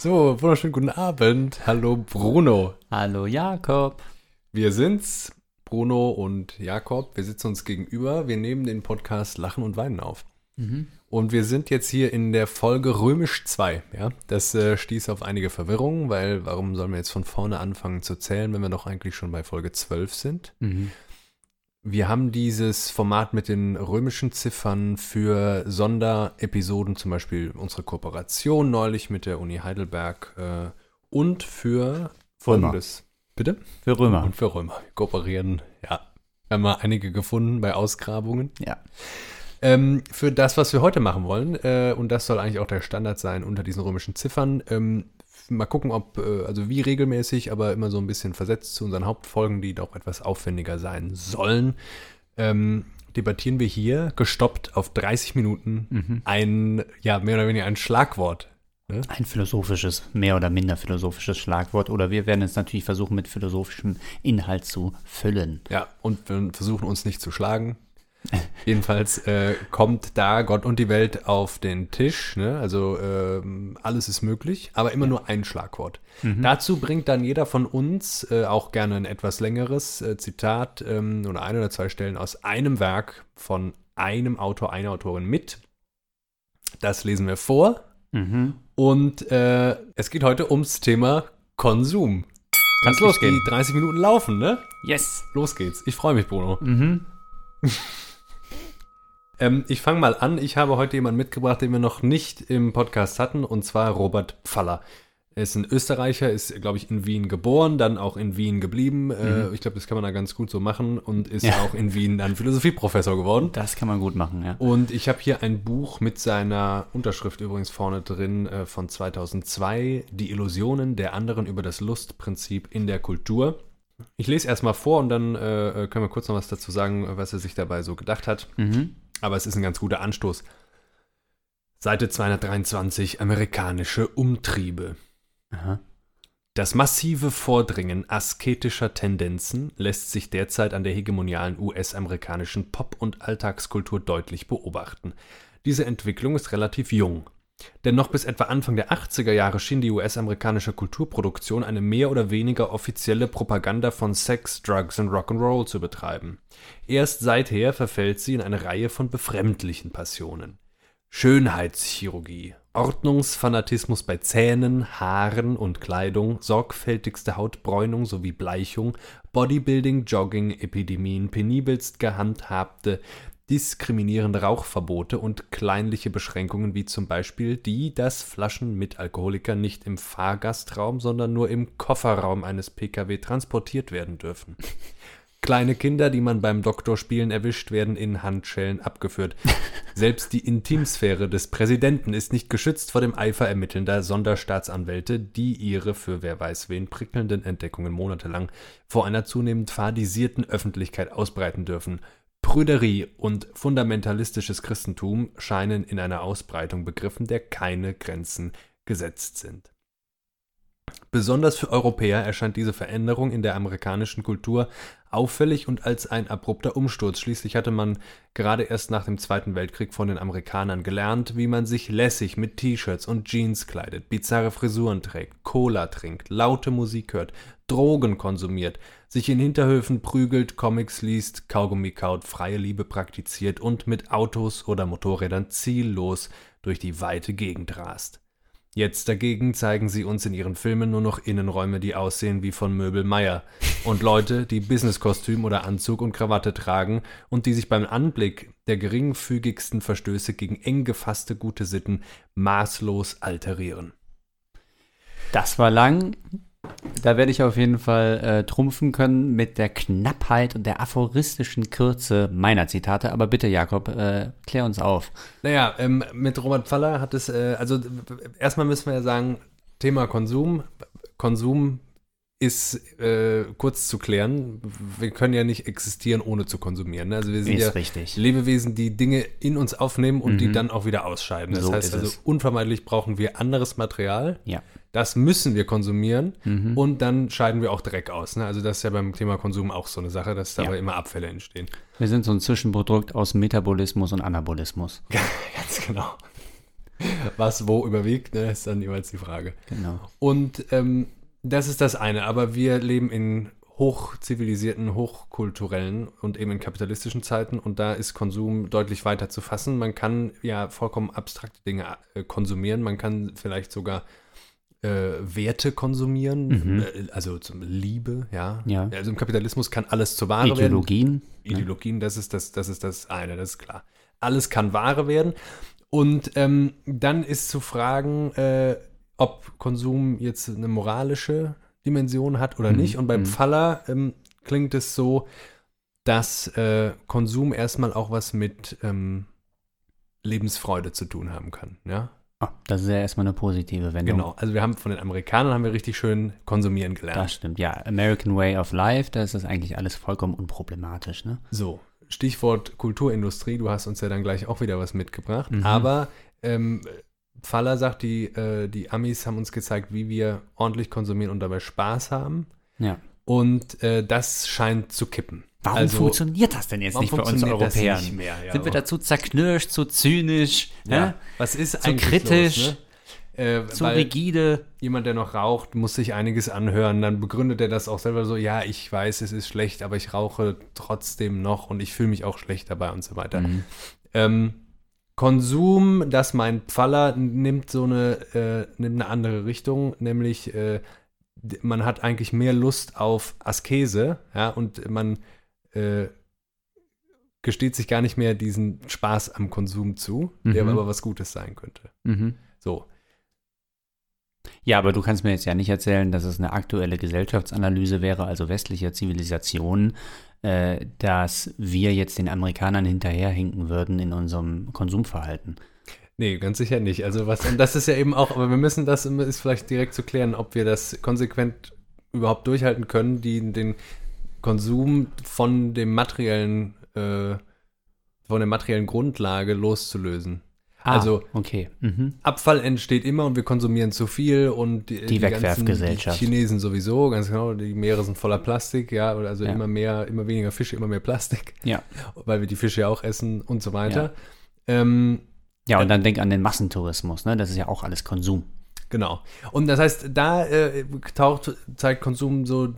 So, wunderschönen guten Abend. Hallo Bruno. Hallo Jakob. Wir sind's, Bruno und Jakob. Wir sitzen uns gegenüber. Wir nehmen den Podcast Lachen und Weinen auf. Mhm. Und wir sind jetzt hier in der Folge Römisch 2. Ja? Das äh, stieß auf einige Verwirrungen, weil warum sollen wir jetzt von vorne anfangen zu zählen, wenn wir doch eigentlich schon bei Folge 12 sind? Mhm. Wir haben dieses Format mit den römischen Ziffern für Sonderepisoden, zum Beispiel unsere Kooperation neulich mit der Uni Heidelberg äh, und für folgendes. Bitte? Für Römer. Und für Römer. Wir kooperieren, ja. Wir haben mal einige gefunden bei Ausgrabungen. Ja. Ähm, für das, was wir heute machen wollen, äh, und das soll eigentlich auch der Standard sein unter diesen römischen Ziffern, ähm, mal gucken, ob, äh, also wie regelmäßig, aber immer so ein bisschen versetzt zu unseren Hauptfolgen, die doch etwas aufwendiger sein sollen, ähm, debattieren wir hier, gestoppt auf 30 Minuten, Mhm. ein, ja, mehr oder weniger ein Schlagwort. Ein philosophisches, mehr oder minder philosophisches Schlagwort. Oder wir werden es natürlich versuchen, mit philosophischem Inhalt zu füllen. Ja, und wir versuchen uns nicht zu schlagen. Jedenfalls äh, kommt da Gott und die Welt auf den Tisch. Ne? Also ähm, alles ist möglich, aber immer nur ein Schlagwort. Dazu bringt dann jeder von uns äh, auch gerne ein etwas längeres äh, Zitat ähm, oder ein oder zwei Stellen aus einem Werk von einem Autor, einer Autorin mit. Das lesen wir vor. Mhm. Und äh, es geht heute ums Thema Konsum. Kann's Die losgehen. 30 Minuten laufen, ne? Yes. Los geht's. Ich freue mich, Bruno. Mhm. Ähm, ich fange mal an. Ich habe heute jemanden mitgebracht, den wir noch nicht im Podcast hatten, und zwar Robert Pfaller. Er ist ein Österreicher, ist, glaube ich, in Wien geboren, dann auch in Wien geblieben. Äh, ich glaube, das kann man da ganz gut so machen und ist Mhm. Ja. auch in Wien dann Philosophieprofessor geworden. Das kann man gut machen, ja. Und ich habe hier ein Buch mit seiner Unterschrift übrigens vorne drin äh, von 2002, Die Illusionen der anderen über das Lustprinzip in der Kultur. Ich lese erstmal vor und dann äh, können wir kurz noch was dazu sagen, was er sich dabei so gedacht hat. Mhm. Aber es ist ein ganz guter Anstoß. Seite 223, amerikanische Umtriebe. Aha. Das massive Vordringen asketischer Tendenzen lässt sich derzeit an der hegemonialen US-amerikanischen Pop- und Alltagskultur deutlich beobachten. Diese Entwicklung ist relativ jung. Denn noch bis etwa Anfang der 80er Jahre schien die US-amerikanische Kulturproduktion eine mehr oder weniger offizielle Propaganda von Sex, Drugs und Rock'n'Roll zu betreiben. Erst seither verfällt sie in eine Reihe von befremdlichen Passionen. Schönheitschirurgie, Ordnungsfanatismus bei Zähnen, Haaren und Kleidung, sorgfältigste Hautbräunung sowie Bleichung, Bodybuilding, Jogging, Epidemien, penibelst gehandhabte, diskriminierende Rauchverbote und kleinliche Beschränkungen wie zum Beispiel die, dass Flaschen mit Alkoholiker nicht im Fahrgastraum, sondern nur im Kofferraum eines Pkw transportiert werden dürfen. Kleine Kinder, die man beim Doktorspielen erwischt, werden in Handschellen abgeführt. Selbst die Intimsphäre des Präsidenten ist nicht geschützt vor dem Eifer ermittelnder Sonderstaatsanwälte, die ihre für wer weiß wen prickelnden Entdeckungen monatelang vor einer zunehmend fadisierten Öffentlichkeit ausbreiten dürfen. Prüderie und fundamentalistisches Christentum scheinen in einer Ausbreitung begriffen, der keine Grenzen gesetzt sind. Besonders für Europäer erscheint diese Veränderung in der amerikanischen Kultur auffällig und als ein abrupter Umsturz. Schließlich hatte man gerade erst nach dem Zweiten Weltkrieg von den Amerikanern gelernt, wie man sich lässig mit T-Shirts und Jeans kleidet, bizarre Frisuren trägt, Cola trinkt, laute Musik hört, Drogen konsumiert, sich in Hinterhöfen prügelt, Comics liest, Kaugummi kaut, freie Liebe praktiziert und mit Autos oder Motorrädern ziellos durch die weite Gegend rast. Jetzt dagegen zeigen sie uns in ihren Filmen nur noch Innenräume, die aussehen wie von Möbel Meier und Leute, die Businesskostüm oder Anzug und Krawatte tragen und die sich beim Anblick der geringfügigsten Verstöße gegen eng gefasste gute Sitten maßlos alterieren. Das war lang. Da werde ich auf jeden Fall äh, trumpfen können mit der Knappheit und der aphoristischen Kürze meiner Zitate. Aber bitte, Jakob, äh, klär uns auf. Naja, ähm, mit Robert Pfaller hat es, äh, also erstmal müssen wir ja sagen, Thema Konsum. Konsum ist äh, kurz zu klären. Wir können ja nicht existieren, ohne zu konsumieren. ne? Also wir sind Ist ja richtig. Lebewesen, die Dinge in uns aufnehmen und die dann auch wieder ausscheiden. Das So heißt also, es. unvermeidlich brauchen wir anderes Material. Ja. Das müssen wir konsumieren Mhm. und dann scheiden wir auch Dreck aus. Ne? Also das ist ja beim Thema Konsum auch so eine Sache, dass dabei Ja. immer Abfälle entstehen. Wir sind so ein Zwischenprodukt aus Metabolismus und Anabolismus. Ganz genau. Was wo überwiegt, ne, ist dann jeweils die Frage. Genau. Und ähm, das ist das eine, aber wir leben in hochzivilisierten, hochkulturellen und eben in kapitalistischen Zeiten und da ist Konsum deutlich weiter zu fassen. Man kann ja vollkommen abstrakte Dinge äh, konsumieren, man kann vielleicht sogar äh, Werte konsumieren, Mhm. äh, also zum Liebe, ja. Ja. Also im Kapitalismus kann alles zur Ware werden. Ideologien. Ideologien, das ist das, das ist das eine, das ist klar. Alles kann Ware werden. Und ähm, dann ist zu fragen, äh, ob Konsum jetzt eine moralische Dimension hat oder Mhm, nicht. Und beim mhm. Pfaller ähm, klingt es so, dass äh, Konsum erstmal auch was mit ähm, Lebensfreude zu tun haben kann. Ja, Ah, das ist ja erstmal eine positive Wendung. genau. Also wir haben von den Amerikanern haben wir richtig schön konsumieren gelernt. Das stimmt, ja. American Way of Life, da ist das eigentlich alles vollkommen unproblematisch, ne? So, Stichwort Kulturindustrie, du hast uns ja dann gleich auch wieder was mitgebracht. Mhm. Aber ähm, Faller sagt, die, äh, die Amis haben uns gezeigt, wie wir ordentlich konsumieren und dabei Spaß haben. Ja. Und äh, das scheint zu kippen. Warum Also, funktioniert das denn jetzt nicht bei uns Europäern? nicht mehr? Ja, Sind wir dazu zerknirscht, zu zynisch, Ja. ne? Was ist Zu eigentlich kritisch, los, ne? äh, zu rigide? jemand, der noch raucht, muss sich einiges anhören. Dann begründet er das auch selber so, ja, ich weiß, es ist schlecht, aber ich rauche trotzdem noch und ich fühle mich auch schlecht dabei und so weiter. Mhm. Ähm, Konsum, das mein Pfaller nimmt so eine, äh, nimmt eine andere Richtung, nämlich äh, man hat eigentlich mehr Lust auf Askese, ja, und man äh, gesteht sich gar nicht mehr diesen Spaß am Konsum zu, der Mhm. aber was Gutes sein könnte. Mhm. So, Ja, aber du kannst mir jetzt ja nicht erzählen, dass es eine aktuelle Gesellschaftsanalyse wäre, also westlicher Zivilisation, äh, dass wir jetzt den Amerikanern hinterherhinken würden in unserem Konsumverhalten. Nee, ganz sicher nicht. Also was, und das ist ja eben auch, aber wir müssen das ist vielleicht direkt zu klären, ob wir das konsequent überhaupt durchhalten können, die, den Konsum von dem materiellen, äh, von der materiellen Grundlage loszulösen. Also okay. Mhm. Abfall entsteht immer und wir konsumieren zu viel und die, Die Wegwerfgesellschaft. Die Chinesen sowieso, ganz genau, die Meere sind voller Plastik, ja, also Ja. immer mehr, immer weniger Fische, immer mehr Plastik, Ja. weil wir die Fische ja auch essen und so weiter. Ähm, Ja, und dann denk an den Massentourismus, ne? Das ist ja auch alles Konsum. Genau. Und das heißt, da äh, taucht, zeigt Konsum so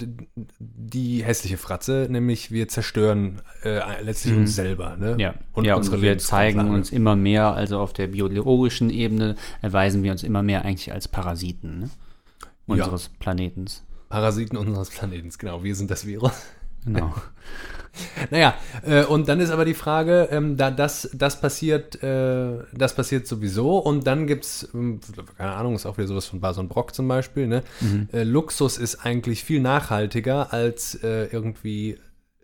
die hässliche Fratze, nämlich wir zerstören äh, letztlich Mhm. uns selber. Ne? Ja, Und ja, unsere und wir zeigen uns immer mehr, also auf der biologischen Ebene erweisen wir uns immer mehr eigentlich als Parasiten ne? unseres Planetens. Parasiten unseres Planetens, genau. Wir sind das Virus. Genau. Naja, äh, und dann ist aber die Frage, ähm, da das, das passiert, äh, das passiert sowieso und dann gibt's, ähm, keine Ahnung, ist auch wieder sowas von Bason Brock zum Beispiel, ne? Mhm. Äh, Luxus ist eigentlich viel nachhaltiger als äh, irgendwie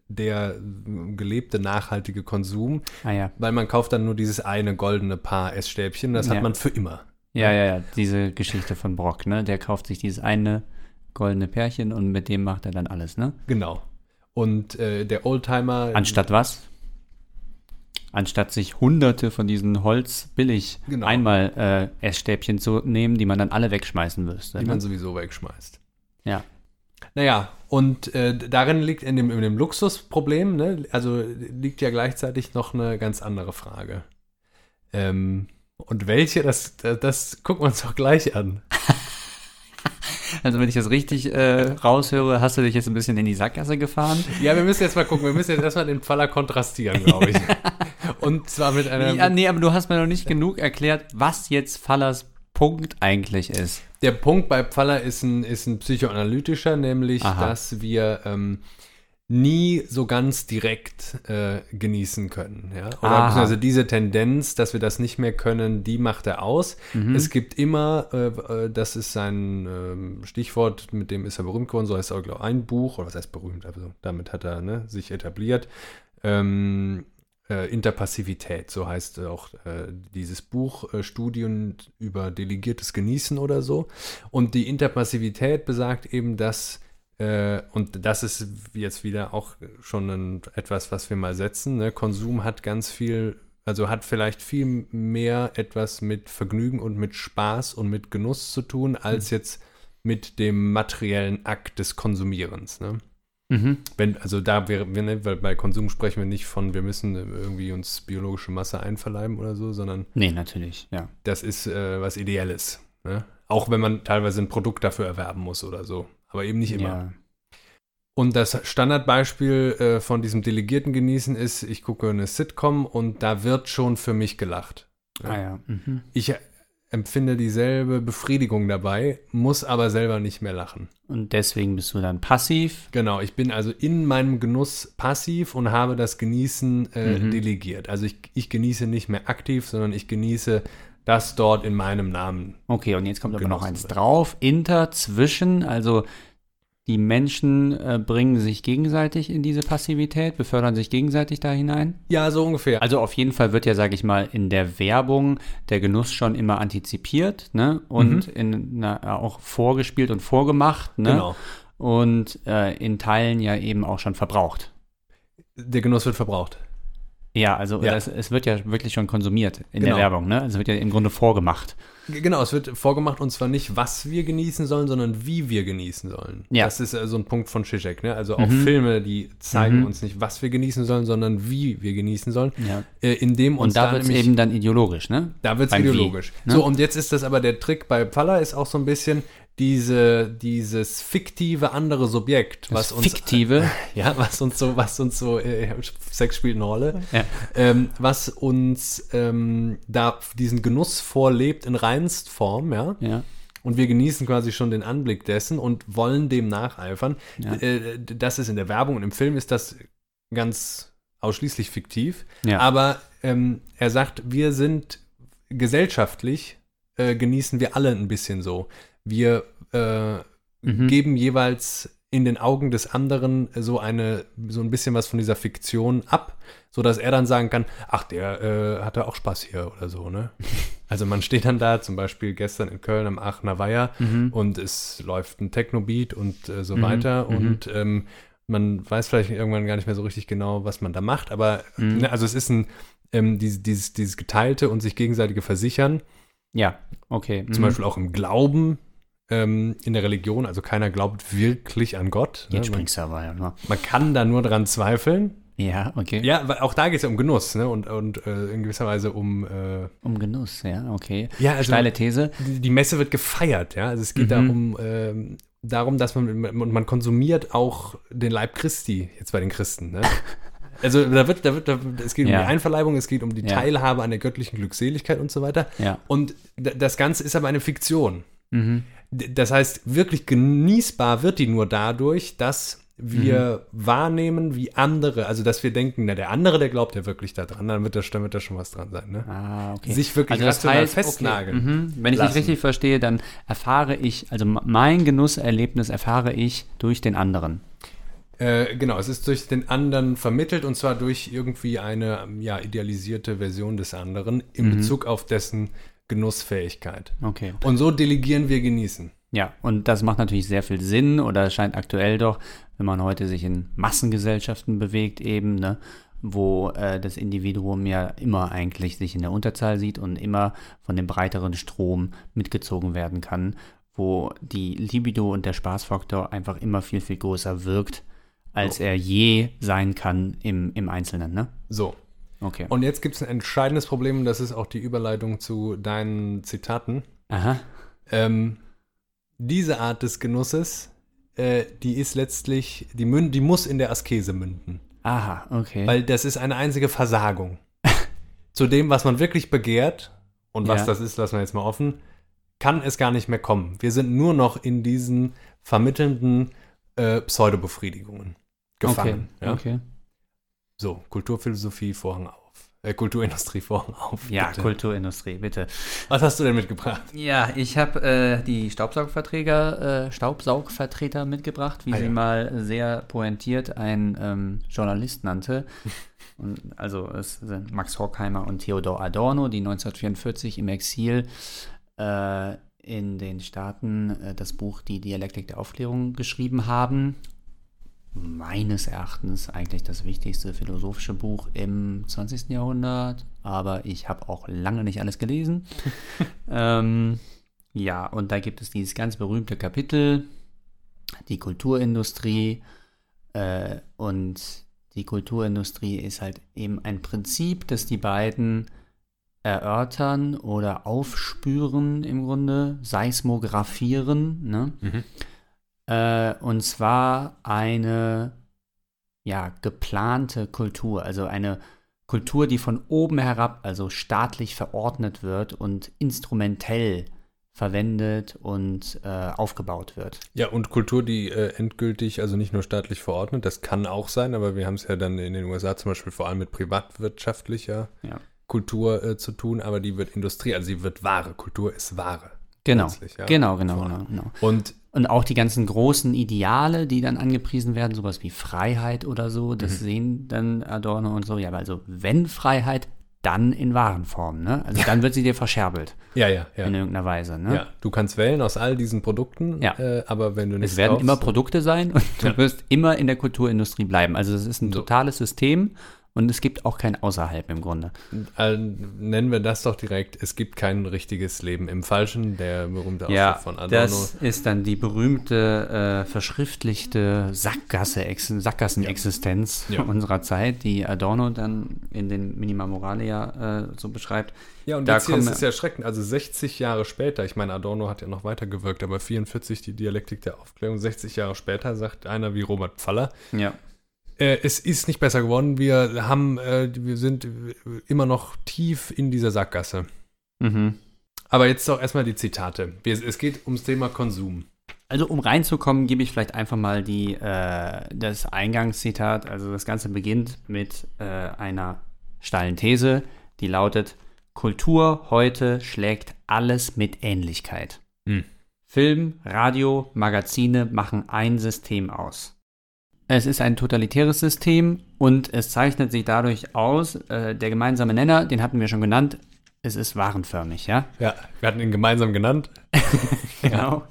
der äh, gelebte nachhaltige Konsum, Ah ja. weil man kauft dann nur dieses eine goldene Paar Essstäbchen, das Ja. hat man für immer. Ja, ja, ja, diese Geschichte von Brock, ne? Der kauft sich dieses eine goldene Pärchen und mit dem macht er dann alles, ne? Genau. Und äh, der Oldtimer. Anstatt was? Anstatt sich hunderte von diesen Holz billig Genau. einmal äh, Essstäbchen zu nehmen, die man dann alle wegschmeißen müsste. die Ne? man sowieso wegschmeißt. Ja. Naja, und äh, darin liegt in dem, in dem Luxusproblem, ne, also liegt ja gleichzeitig noch eine ganz andere Frage. Ähm, und welche, das, das, das gucken wir uns doch gleich an. Also wenn ich das richtig äh, raushöre, hast du dich jetzt ein bisschen in die Sackgasse gefahren. Ja, wir müssen jetzt mal gucken, wir müssen jetzt erstmal den Pfaller kontrastieren, glaube ich. und zwar mit einer. Ja, nee, aber du hast mir noch nicht genug erklärt, was jetzt Fallers Punkt eigentlich ist. Der Punkt bei Pfaller ist ein, ist ein psychoanalytischer, nämlich, Aha. dass wir ähm, nie so ganz direkt äh, genießen können. Ja? Oder Aha. beziehungsweise diese Tendenz, dass wir das nicht mehr können, die macht er aus. Mhm. Es gibt immer, äh, äh, das ist sein ähm, Stichwort, mit dem ist er berühmt geworden, so heißt er, glaube ich, ein Buch, oder was heißt berühmt, also damit hat er ne, sich etabliert. Ähm, äh, Interpassivität, so heißt auch äh, dieses Buch, äh, Studien über delegiertes Genießen oder so. Und die Interpassivität besagt eben, dass, äh, und das ist jetzt wieder auch schon ein, etwas, was wir mal setzen, ne? Konsum hat ganz viel, also hat vielleicht viel mehr etwas mit Vergnügen und mit Spaß und mit Genuss zu tun, als jetzt mit dem materiellen Akt des Konsumierens. Ne? Mhm. Wenn, also da wäre, ne, weil bei Konsum sprechen wir nicht von, wir müssen irgendwie uns biologische Masse einverleiben oder so, sondern. Nee, natürlich, ja. Das ist äh, was Ideelles. Ne? Auch wenn man teilweise ein Produkt dafür erwerben muss oder so. Aber eben nicht immer. Ja. Und das Standardbeispiel äh, von diesem delegierten Genießen ist, ich gucke eine Sitcom und da wird schon für mich gelacht. Ah ja. Mhm. Ich empfinde dieselbe Befriedigung dabei, muss aber selber nicht mehr lachen. Und deswegen bist du dann passiv? Genau, ich bin also in meinem Genuss passiv und habe das Genießen äh, mhm. delegiert. Also ich, ich genieße nicht mehr aktiv, sondern ich genieße das dort in meinem Namen. Okay, und jetzt kommt aber noch eins drauf. Inter, zwischen, also die Menschen äh, bringen sich gegenseitig in diese Passivität, befördern sich gegenseitig da hinein? Ja, so ungefähr. Also auf jeden Fall wird ja, sage ich mal, in der Werbung der Genuss schon immer antizipiert ne? und mhm. in, na, auch vorgespielt und vorgemacht. Ne? Genau. Und äh, in Teilen ja eben auch schon verbraucht. Der Genuss wird verbraucht. Ja, also ja. Das, es wird ja wirklich schon konsumiert in genau. der Werbung, ne? Es wird ja im Grunde vorgemacht. Genau, es wird vorgemacht und zwar nicht, was wir genießen sollen, sondern wie wir genießen sollen. Ja. Das ist so also ein Punkt von Zizek, ne? Also auch mhm. Filme, die zeigen mhm. uns nicht, was wir genießen sollen, sondern wie wir genießen sollen. Ja. Äh, indem uns und da, da wird es eben dann ideologisch, ne? Da wird es ideologisch. Wie, ne? So, und jetzt ist das aber der Trick bei Pfalla ist auch so ein bisschen, diese, dieses fiktive andere Subjekt, was das uns fiktive, ja, was uns so, was uns so, äh, Sex spielt eine Rolle, ja. ähm, was uns ähm, da diesen Genuss vorlebt in reinst Form, ja. ja. Und wir genießen quasi schon den Anblick dessen und wollen dem nacheifern. Ja. Äh, das ist in der Werbung und im Film ist das ganz ausschließlich fiktiv. Ja. Aber ähm, er sagt, wir sind gesellschaftlich äh, genießen wir alle ein bisschen so wir äh, mhm. geben jeweils in den Augen des anderen so eine so ein bisschen was von dieser Fiktion ab, so dass er dann sagen kann, ach der äh, hatte auch Spaß hier oder so, ne? Also man steht dann da, zum Beispiel gestern in Köln am Aachener Weiher mhm. und es läuft ein Techno-Beat und äh, so mhm. weiter mhm. und ähm, man weiß vielleicht irgendwann gar nicht mehr so richtig genau, was man da macht, aber mhm. ne, also es ist ein ähm, dieses, dieses, dieses geteilte und sich gegenseitige Versichern. Ja, okay. Zum mhm. Beispiel auch im Glauben, ähm, in der Religion, also keiner glaubt wirklich an Gott. Jetzt ne? springst du aber, ja. Ne? Man kann da nur dran zweifeln. Ja, okay. Ja, weil auch da geht es ja um Genuss, ne? Und, und äh, in gewisser Weise um. Äh, um Genuss, ja, okay. Ja, also, Steile These. Die, die, Messe wird gefeiert, ja. Also es geht mhm. da um, äh, darum, dass man, man, man konsumiert auch den Leib Christi, jetzt bei den Christen, ne? Also da wird, da wird, da, es geht ja. um die Einverleibung, es geht um die ja. Teilhabe an der göttlichen Glückseligkeit und so weiter. Ja. Und das Ganze ist aber eine Fiktion. Mhm. Das heißt, wirklich genießbar wird die nur dadurch, dass wir mhm. wahrnehmen, wie andere, also dass wir denken, na, der andere, der glaubt ja wirklich daran, dann wird da, wird da schon was dran sein. Ne? Ah, okay. Sich wirklich also das heißt, festnageln. Okay. Mhm. Wenn ich dich richtig verstehe, dann erfahre ich, also mein Genusserlebnis erfahre ich durch den anderen. Äh, genau, es ist durch den anderen vermittelt und zwar durch irgendwie eine ja, idealisierte Version des anderen in mhm. Bezug auf dessen Genussfähigkeit. Okay. Und so delegieren wir genießen. Ja, und das macht natürlich sehr viel Sinn oder scheint aktuell doch, wenn man heute sich in Massengesellschaften bewegt, eben, ne, wo äh, das Individuum ja immer eigentlich sich in der Unterzahl sieht und immer von dem breiteren Strom mitgezogen werden kann, wo die Libido und der Spaßfaktor einfach immer viel, viel größer wirkt, als er je sein kann im, im Einzelnen, ne? So, Okay. Und jetzt gibt es ein entscheidendes Problem, das ist auch die Überleitung zu deinen Zitaten. Aha. Ähm, diese Art des Genusses, äh, die ist letztlich, die, münd, die muss in der Askese münden. Aha, okay. Weil das ist eine einzige Versagung. zu dem, was man wirklich begehrt, und was ja. das ist, lassen wir jetzt mal offen, kann es gar nicht mehr kommen. Wir sind nur noch in diesen vermittelnden äh, Pseudobefriedigungen gefangen. Okay, ja? okay. So, Kulturphilosophie, Vorhang auf. Äh, Kulturindustrie, Vorhang auf. Ja, bitte. Kulturindustrie, bitte. Was hast du denn mitgebracht? Ja, ich habe äh, die Staubsaugverträger, äh, Staubsaugvertreter mitgebracht, wie ah, sie ja. mal sehr pointiert ein ähm, Journalist nannte. Und, also es sind Max Horkheimer und Theodor Adorno, die 1944 im Exil äh, in den Staaten äh, das Buch Die Dialektik der Aufklärung geschrieben haben meines Erachtens eigentlich das wichtigste philosophische Buch im 20. Jahrhundert, aber ich habe auch lange nicht alles gelesen. ähm, ja, und da gibt es dieses ganz berühmte Kapitel, die Kulturindustrie, Äh, und die Kulturindustrie ist halt eben ein Prinzip, das die beiden erörtern oder aufspüren im Grunde, seismographieren. Ne? Mhm. Äh, und zwar eine ja, geplante Kultur, also eine Kultur, die von oben herab, also staatlich verordnet wird und instrumentell verwendet und äh, aufgebaut wird. Ja, und Kultur, die äh, endgültig, also nicht nur staatlich verordnet, das kann auch sein, aber wir haben es ja dann in den USA zum Beispiel vor allem mit privatwirtschaftlicher Ja. Kultur äh, zu tun, aber die wird Industrie, also sie wird Ware. Kultur ist Ware. Genau, ja. genau, genau, genau, genau. Und Und auch die ganzen großen Ideale, die dann angepriesen werden, sowas wie Freiheit oder so, das Mhm. sehen dann Adorno und so. Ja, aber also wenn Freiheit, dann in Warenform, ne? Also dann wird sie dir verscherbelt ja, ja, ja. in irgendeiner Weise, ne? Ja, du kannst wählen aus all diesen Produkten, Ja. äh, aber wenn du nichts Es werden kaufst, immer Produkte sein und du wirst immer in der Kulturindustrie bleiben. Also es ist ein So. totales System und es gibt auch kein Außerhalb im Grunde. äh, nennen wir das doch direkt, es gibt kein richtiges Leben im Falschen, der berühmte Ja, Ausdruck von Adorno. das ist dann die berühmte äh, verschriftlichte Sackgasse, Sackgassenexistenz Ja. unserer Zeit, die Adorno dann in den Minima Moralia äh, so beschreibt. Ja, und Da jetzt hier ist es ja erschreckend. Also 60 Jahre später, ich meine, Adorno hat ja noch weitergewirkt, aber 44 die Dialektik der Aufklärung, 60 Jahre später sagt einer wie Robert Pfaller, Ja. Äh, es ist nicht besser geworden. Wir haben, äh, wir sind immer noch tief in dieser Sackgasse. Mhm. Aber jetzt doch erstmal die Zitate. Es geht ums Thema Konsum. Also um reinzukommen, gebe ich vielleicht einfach mal die, äh, das Eingangszitat. Also das Ganze beginnt mit äh, einer steilen These, die lautet, Kultur heute schlägt alles mit Ähnlichkeit. Hm. Film, Radio, Magazine machen ein System aus. Es ist ein totalitäres System und es zeichnet sich dadurch aus, äh, der gemeinsame Nenner, den hatten wir schon genannt, es ist warenförmig, ja? Ja, wir hatten ihn gemeinsam genannt. Genau.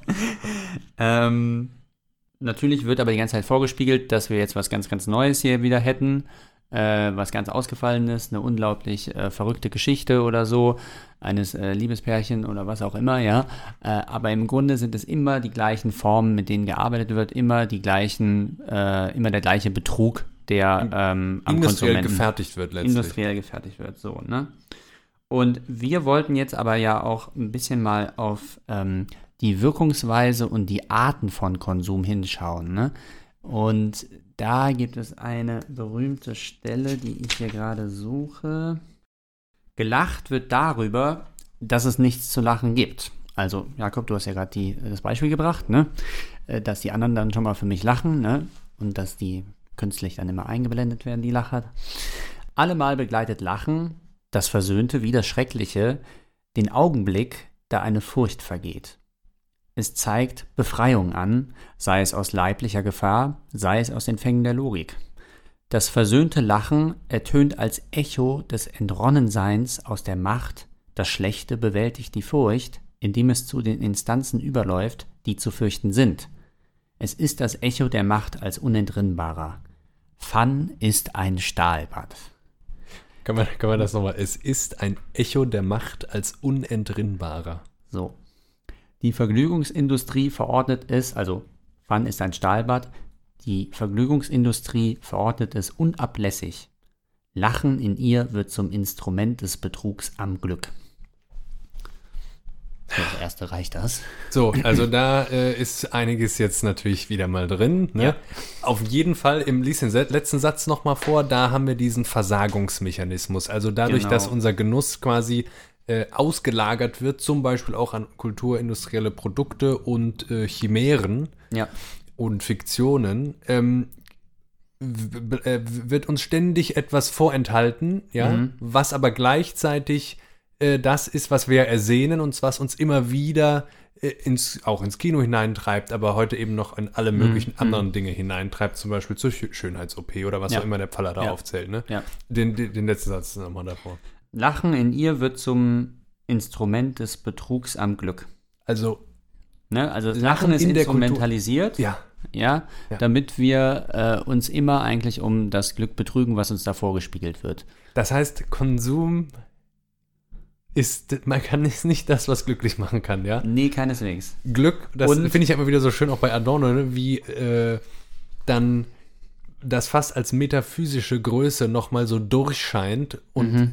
ähm, natürlich wird aber die ganze Zeit vorgespiegelt, dass wir jetzt was ganz, ganz Neues hier wieder hätten. Äh, was ganz Ausgefallenes, eine unglaublich äh, verrückte Geschichte oder so, eines äh, Liebespärchen oder was auch immer, ja. Äh, aber im Grunde sind es immer die gleichen Formen, mit denen gearbeitet wird, immer die gleichen, äh, immer der gleiche Betrug, der ähm, am Industriell Konsumenten gefertigt wird letztlich. industriell gefertigt wird, so, ne? Und wir wollten jetzt aber ja auch ein bisschen mal auf ähm, die Wirkungsweise und die Arten von Konsum hinschauen, ne? Und da gibt es eine berühmte Stelle, die ich hier gerade suche. Gelacht wird darüber, dass es nichts zu lachen gibt. Also, Jakob, du hast ja gerade das Beispiel gebracht, ne? Äh, Dass die anderen dann schon mal für mich lachen, ne? Und dass die künstlich dann immer eingeblendet werden, die Lacher. Allemal begleitet Lachen, das Versöhnte wie das Schreckliche, den Augenblick, da eine Furcht vergeht. Es zeigt Befreiung an, sei es aus leiblicher Gefahr, sei es aus den Fängen der Logik. Das versöhnte Lachen ertönt als Echo des Entronnenseins aus der Macht, das Schlechte bewältigt die Furcht, indem es zu den Instanzen überläuft, die zu fürchten sind. Es ist das Echo der Macht als unentrinnbarer. Fun ist ein Stahlbad. Kann man, kann man das nochmal? Es ist ein Echo der Macht als unentrinnbarer. So. Die Vergnügungsindustrie verordnet es, also Fun ist ein Stahlbad, die Vergnügungsindustrie verordnet es unablässig. Lachen in ihr wird zum Instrument des Betrugs am Glück. Das erste reicht das. So, also da äh, ist einiges jetzt natürlich wieder mal drin. Ne? Ja. Auf jeden Fall, im letzten Satz nochmal vor, da haben wir diesen Versagungsmechanismus. Also dadurch, Genau. dass unser Genuss quasi äh, ausgelagert wird, zum Beispiel auch an kulturindustrielle Produkte und äh, Chimären Ja. und Fiktionen, ähm, äh, wird uns ständig etwas vorenthalten, ja, Mhm. was aber gleichzeitig äh, das ist, was wir ersehnen und was uns immer wieder äh, ins, auch ins Kino hineintreibt, aber heute eben noch in alle möglichen anderen Dinge hineintreibt, zum Beispiel zur Schö- Schönheits-OP oder was Ja. auch immer der Pfaller da Ja. aufzählt. Ne? Ja. Den, den, den letzten Satz nochmal davor. Lachen in ihr wird zum Instrument des Betrugs am Glück. Also, Ne? Also Lachen, Lachen ist in instrumentalisiert. ja, ja, Ja. damit wir äh, uns immer eigentlich um das Glück betrügen, was uns da vorgespiegelt wird. das heißt, Konsum ist, man kann ist nicht das, was glücklich machen kann, ja. Nee, keineswegs. Glück, das finde ich ja immer wieder so schön, auch bei Adorno, ne, wie äh, dann das fast als metaphysische Größe nochmal so durchscheint und Mhm.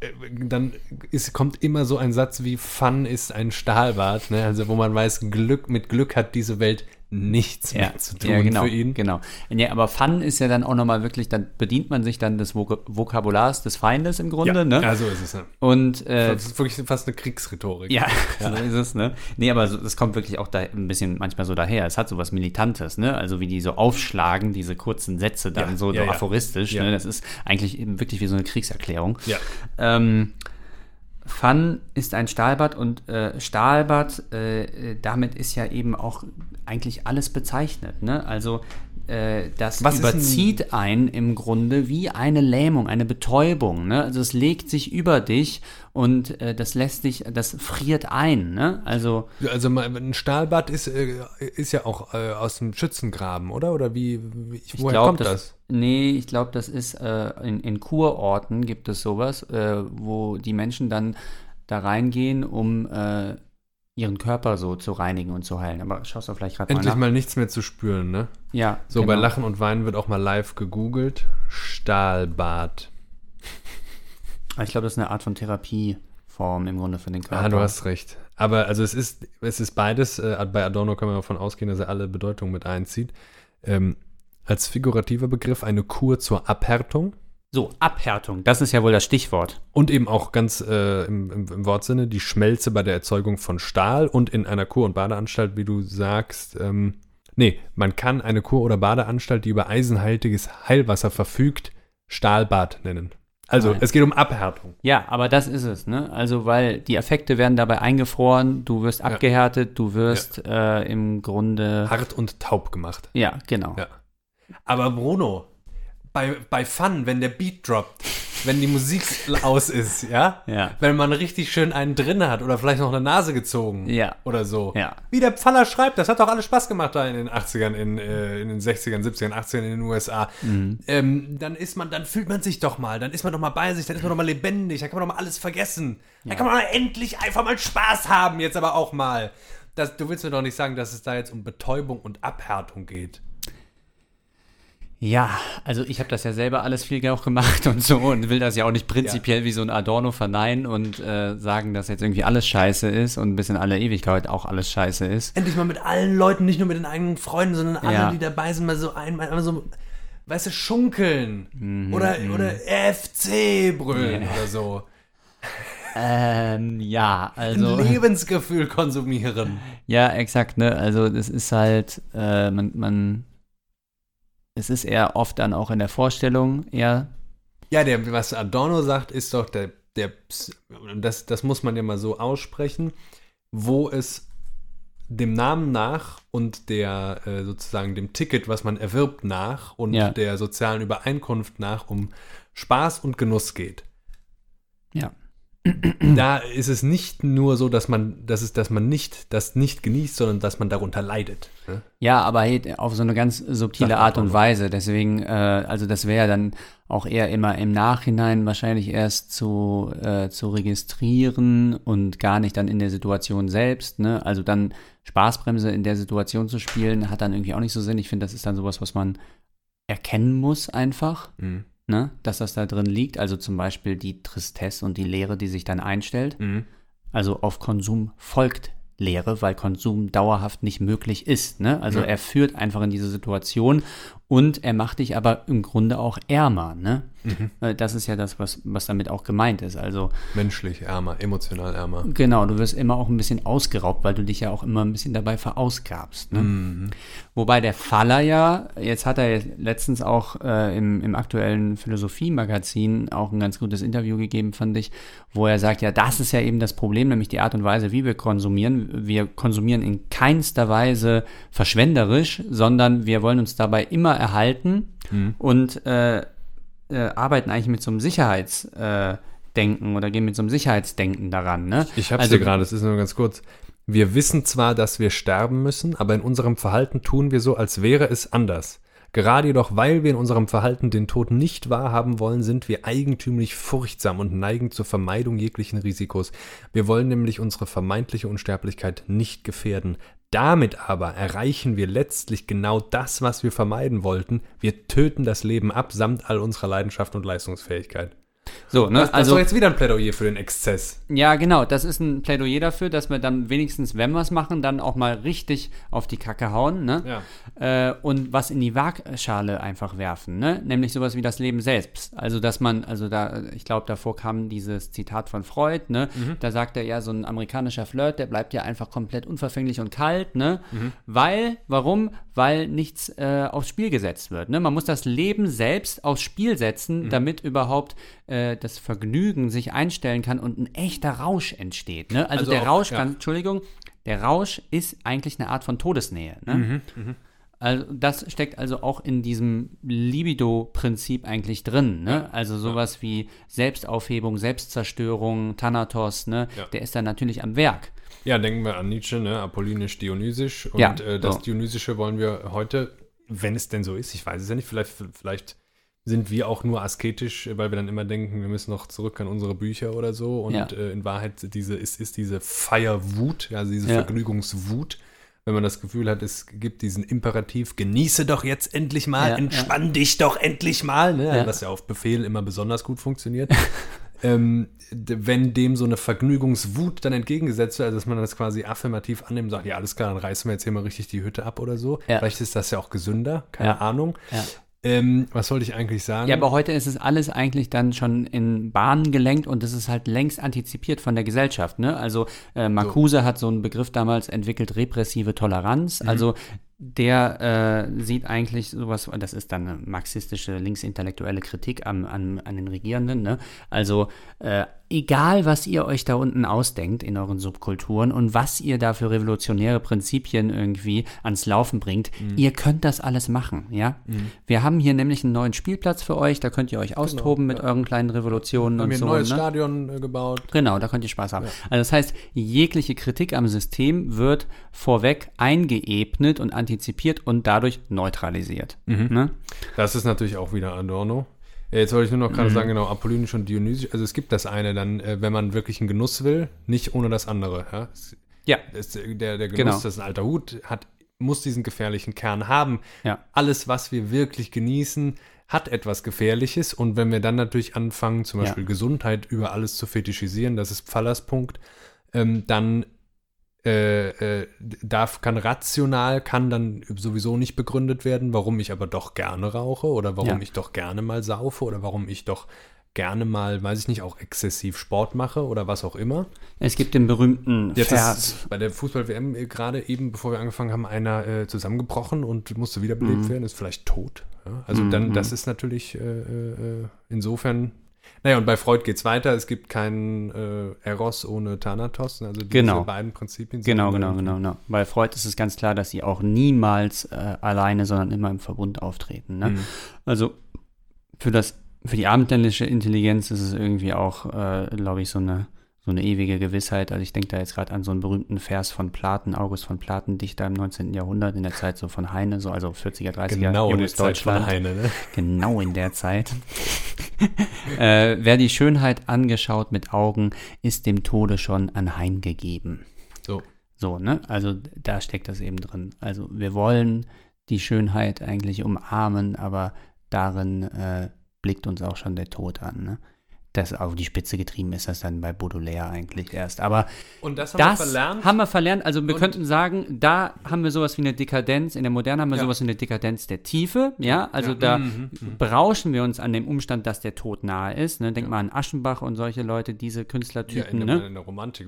Äh, dann ist, kommt immer so ein Satz wie Fun ist ein Stahlbad, ne? also wo man weiß, Glück mit Glück hat diese Welt nichts Ja, mehr zu tun ja, genau, für ihn. genau. Ja, aber Fun ist ja dann auch nochmal wirklich, dann bedient man sich dann des Vok Vokabulars des Feindes im Grunde, Ja, ne? ja, so ist es. Ne? Und äh, Das ist wirklich fast eine Kriegsrhetorik. Ja, so ist es, ne? Nee, aber so, das kommt wirklich auch da ein bisschen manchmal so daher. Es hat so was Militantes, ne? Also wie die so aufschlagen, diese kurzen Sätze dann Ja, so, ja, so ja. aphoristisch, Ja. ne? Das ist eigentlich wirklich wie so eine Kriegserklärung. Ja. Ähm, Fun ist ein Stahlbad und äh, Stahlbad, äh, äh, damit ist ja eben auch eigentlich alles bezeichnet. Ne? Also äh, das Was ein- überzieht einen im Grunde wie eine Lähmung, eine Betäubung. Ne? Also es legt sich über dich und äh, das lässt dich, das friert ein. Ne? Also Also ein Stahlbad ist, äh, ist ja auch äh, aus dem Schützengraben, oder? Oder wie, wie ich woher glaube, kommt das? das, Nee, ich glaube, das ist äh, in, in Kurorten gibt es sowas, äh, wo die Menschen dann da reingehen, um ihren Körper so zu reinigen und zu heilen. Aber schaust du vielleicht gerade mal Endlich nach. mal nichts mehr zu spüren, ne? Ja, So, bei genau. Lachen und Weinen wird auch mal live gegoogelt. Stahlbad. Ich glaube, das ist eine Art von Therapieform im Grunde für den Körper. Ah, du hast recht. Aber also es ist, es ist beides. Äh, bei Adorno können wir davon ausgehen, dass er alle Bedeutungen mit einzieht. Ähm, als figurativer Begriff eine Kur zur Abhärtung So, Abhärtung, das ist ja wohl das Stichwort. und eben auch ganz äh, im, im, im Wortsinne die Schmelze bei der Erzeugung von Stahl und in einer Kur- und Badeanstalt, wie du sagst, ähm, nee, man kann eine Kur- oder Badeanstalt, die über eisenhaltiges Heilwasser verfügt, Stahlbad nennen. Also Nein. es geht um Abhärtung. Ja, aber das ist es, ne? Also, weil die Effekte werden dabei eingefroren, du wirst abgehärtet, du wirst äh, im Grunde. Hart und taub gemacht. Ja, genau. Ja. Aber Bruno, bei, bei Fun, wenn der Beat droppt, wenn die Musik aus ist, ja? Ja. Wenn man richtig schön einen drin hat oder vielleicht noch eine Nase gezogen Ja. oder so. Ja. Wie der Pfaller schreibt, das hat doch alles Spaß gemacht da in den 80ern, in, äh, in den 60ern, 70ern, 80ern in den USA. Mhm. Ähm, dann ist man, dann fühlt man sich doch mal, dann ist man doch mal bei sich, dann ist man doch mal lebendig, dann kann man doch mal alles vergessen. Dann kann man mal endlich einfach mal Spaß haben, jetzt aber auch mal. Das, du willst mir doch nicht sagen, dass es da jetzt um Betäubung und Abhärtung geht. Ja, also ich habe das ja selber alles viel auch gemacht und so und will das ja auch nicht prinzipiell wie so ein Adorno verneinen und äh, sagen, dass jetzt irgendwie alles scheiße ist und bis in alle Ewigkeit auch alles scheiße ist. endlich mal mit allen Leuten, nicht nur mit den eigenen Freunden, sondern alle, Ja. die dabei sind, mal so einmal mal so, weißt du, schunkeln oder, oder FC brüllen Ja. oder so. Ähm, ja, also. Ein Lebensgefühl konsumieren. Ja, exakt, ne? Also das ist halt, äh, man, man, es ist eher oft dann auch in der Vorstellung eher, Ja, der, was Adorno sagt, ist doch der, der das, das muss man ja mal so aussprechen, wo es dem Namen nach und der äh, sozusagen dem Ticket, was man erwirbt, nach und Ja. der sozialen Übereinkunft nach um Spaß und Genuss geht. ja. Da ist es nicht nur so, dass man, dass es, dass man nicht das nicht genießt, sondern dass man darunter leidet. Ne? Ja, aber hey, auf so eine ganz subtile Art und. Weise. Deswegen, äh, also das wäre dann auch eher immer im Nachhinein wahrscheinlich erst zu, äh, zu registrieren und gar nicht dann in der Situation selbst. Ne? Also dann Spaßbremse in der Situation zu spielen, hat dann irgendwie auch nicht so Sinn. Ich finde, das ist dann sowas, was man erkennen muss einfach. Mhm. Ne, dass das da drin liegt. Also zum Beispiel die Tristesse und die Leere, die sich dann einstellt. Mhm. Also auf Konsum folgt Leere, weil Konsum dauerhaft nicht möglich ist. Ne? Also Ja. er führt einfach in diese Situation und er macht dich aber im Grunde auch ärmer. Ne? Mhm. Äh, Das ist ja das, was, was damit auch gemeint ist. Also Menschlich ärmer, emotional ärmer. genau, du wirst immer auch ein bisschen ausgeraubt, weil du dich ja auch immer ein bisschen dabei verausgabst. Ne? Mhm. Wobei der Faller ja, jetzt hat er letztens auch äh, im, im aktuellen Philosophie-Magazin auch ein ganz gutes Interview gegeben, fand ich, wo er sagt, ja, das ist ja eben das Problem, nämlich die Art und Weise, wie wir konsumieren. Wir konsumieren in keinster Weise verschwenderisch, sondern wir wollen uns dabei immer erhalten Mhm. und äh, äh, arbeiten eigentlich mit so einem Sicherheitsdenken äh, oder gehen mit so einem Sicherheitsdenken daran. Ne? Ich hab's Also- dir gerade, es ist nur ganz kurz. Wir wissen zwar, dass wir sterben müssen, aber in unserem Verhalten tun wir so, als wäre es anders. Gerade jedoch, weil wir in unserem Verhalten den Tod nicht wahrhaben wollen, sind wir eigentümlich furchtsam und neigen zur Vermeidung jeglichen Risikos. Wir wollen nämlich unsere vermeintliche Unsterblichkeit nicht gefährden. Damit aber erreichen wir letztlich genau das, was wir vermeiden wollten. Wir töten das Leben ab, samt all unserer Leidenschaft und Leistungsfähigkeit. So, ne? Das, das also, ist jetzt wieder ein Plädoyer für den Exzess. Ja, genau. Das ist ein Plädoyer dafür, dass wir dann wenigstens, wenn wir es machen, dann auch mal richtig auf die Kacke hauen, ne? Ja. Äh, und was in die Waagschale einfach werfen, ne? Nämlich sowas wie das Leben selbst. Also, dass man, also da, ich glaube, davor kam dieses Zitat von Freud, ne? Da sagt er ja, so ein amerikanischer Flirt, der bleibt ja einfach komplett unverfänglich und kalt, ne? Weil, warum? Weil nichts äh, aufs Spiel gesetzt wird, ne? Man muss das Leben selbst aufs Spiel setzen, damit überhaupt äh, das Vergnügen sich einstellen kann und ein echter Rausch entsteht. Ne? Also, Also der auch- Rausch, ja. kann, Entschuldigung, der Rausch ist eigentlich eine Art von Todesnähe. Ne? Mhm, Also das steckt also auch in diesem Libido-Prinzip eigentlich drin. Ne? Also sowas wie Selbstaufhebung, Selbstzerstörung, Thanatos, ne? Ja. der ist dann natürlich am Werk. Ja, denken wir an Nietzsche, ne? Apollinisch-Dionysisch. Und Ja, äh, das so. Dionysische wollen wir heute, wenn es denn so ist, ich weiß es ja nicht, vielleicht, vielleicht sind wir auch nur asketisch, weil wir dann immer denken, wir müssen noch zurück an unsere Bücher oder so. Und Ja. äh, in Wahrheit diese, ist, ist diese Feierwut, also diese Ja. Vergnügungswut, wenn man das Gefühl hat, es gibt diesen Imperativ, genieße doch jetzt endlich mal, Ja, entspann dich doch endlich mal, ne? Was ja auf Befehl immer besonders gut funktioniert. ähm, wenn dem so eine Vergnügungswut dann entgegengesetzt wird, also dass man das quasi affirmativ annimmt und sagt, ja, alles klar, dann reißen wir jetzt hier mal richtig die Hütte ab oder so. Vielleicht ist das ja auch gesünder, keine. Ahnung. Ähm, was wollte ich eigentlich sagen? Ja, aber heute ist es alles eigentlich dann schon in Bahnen gelenkt und es ist halt längst antizipiert von der Gesellschaft. Ne? Also äh, Marcuse hat so einen Begriff damals entwickelt, repressive Toleranz. Also der äh, sieht eigentlich sowas, das ist dann eine marxistische, linksintellektuelle Kritik an, an, an den Regierenden. Ne? Also äh, egal, was ihr euch da unten ausdenkt in euren Subkulturen und was ihr da für revolutionäre Prinzipien irgendwie ans Laufen bringt, ihr könnt das alles machen, ja. Wir haben hier nämlich einen neuen Spielplatz für euch, da könnt ihr euch austoben mit euren kleinen Revolutionen haben und wir ein so. neues ne? Stadion äh, gebaut. Genau, da könnt ihr Spaß haben. Also das heißt, jegliche Kritik am System wird vorweg eingeebnet und antizipiert und dadurch neutralisiert. Ne? Das ist natürlich auch wieder Adorno. Äh, Jetzt wollte ich nur noch Mhm. gerade sagen, genau, Apollinisch und Dionysisch. Also es gibt das eine dann, äh, wenn man wirklich einen Genuss will, nicht ohne das andere. Ja? Ja, es- der, der Genuss, Genau. das ist ein alter Hut, hat, muss diesen gefährlichen Kern haben. Ja. Alles, was wir wirklich genießen, hat etwas Gefährliches. Und wenn wir dann natürlich anfangen, zum Ja. Beispiel Gesundheit über alles zu fetischisieren, das ist Pfallers Punkt, ähm, dann äh, äh, darf, kann rational, kann dann sowieso nicht begründet werden, warum ich aber doch gerne rauche oder warum Ja. ich doch gerne mal saufe oder warum ich doch gerne mal, weiß ich nicht, auch exzessiv Sport mache oder was auch immer. es gibt den berühmten Jetzt Vers. ist bei der Fußball-WM gerade eben, bevor wir angefangen haben, einer äh, zusammengebrochen und musste wiederbelebt Mhm. werden, ist vielleicht tot. Ja? Also dann, das ist natürlich äh, äh, insofern. Naja, und bei Freud geht es weiter. Es gibt keinen äh, Eros ohne Thanatos. Also diese Genau. beiden Prinzipien. sind Genau, genau, genau, genau. Bei Freud ist es ganz klar, dass sie auch niemals äh, alleine, sondern immer im Verbund auftreten. Ne? Mhm. Also für das, für die abendländische Intelligenz ist es irgendwie auch, äh, glaube ich, so eine, so eine ewige Gewissheit. Also ich denke da jetzt gerade an so einen berühmten Vers von Platen, August von Platen, Dichter im 19. Jahrhundert, in der Zeit so von Heine, so also 40er, 30er, Genau, in der Zeit von. Heine. Ne? Genau in der Zeit. äh, wer die Schönheit angeschaut mit Augen, ist dem Tode schon anheimgegeben. So. So, ne? Also da steckt das eben drin. Also wir wollen die Schönheit eigentlich umarmen, aber darin äh, blickt uns auch schon der Tod an. Ne? Das auf die Spitze getrieben ist das dann bei Baudelaire eigentlich erst. Aber Und das haben das wir verlernt. haben wir verlernt. Also wir Und- könnten sagen, da haben wir sowas wie eine Dekadenz, in der Moderne haben wir Ja. sowas wie eine Dekadenz der Tiefe, ja, also Ja. da Mhm, mhm. berauschen wir uns an dem Umstand, dass der Tod nahe ist. Ne? Denk mal an Aschenbach und solche Leute, diese ja, Künstlertypen, in, der, ne? in der Romantik.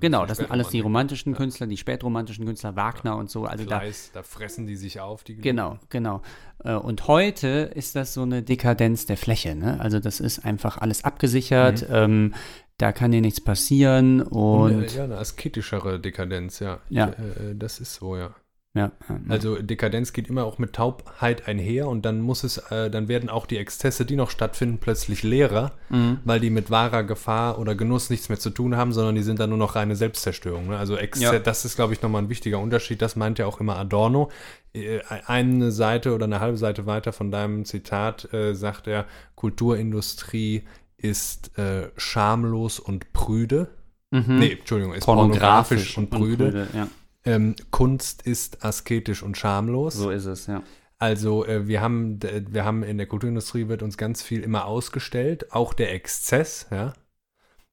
Genau, das sind alles die romantischen Künstler, die spätromantischen Künstler, Wagner und so. Also da, Fleiß, da fressen die sich auf. Die Genau, genau. Äh, Und heute ist das so eine Dekadenz der Fläche. Ne? Also das ist einfach alles abgesichert. Ähm, da kann dir nichts passieren und ja, eine asketischere Dekadenz, ja. Ja. Äh, äh, das ist so, ja. Ja, Also Dekadenz geht immer auch mit Taubheit einher und dann muss es, äh, dann werden auch die Exzesse, die noch stattfinden, plötzlich leerer, Mhm. weil die mit wahrer Gefahr oder Genuss nichts mehr zu tun haben, sondern die sind dann nur noch reine Selbstzerstörung. Ne? Also Exze Ja. das ist, glaube ich, nochmal ein wichtiger Unterschied. Das meint ja auch immer Adorno. Äh, Eine Seite oder eine halbe Seite weiter von deinem Zitat äh, sagt er, Kulturindustrie ist äh, schamlos und prüde. Mhm. Nee, Entschuldigung, ist pornografisch, und prüde. ja. Ähm, Kunst ist asketisch und schamlos. So ist es, ja. Also äh, wir haben, wir haben in der Kulturindustrie wird uns ganz viel immer ausgestellt, auch der Exzess, ja.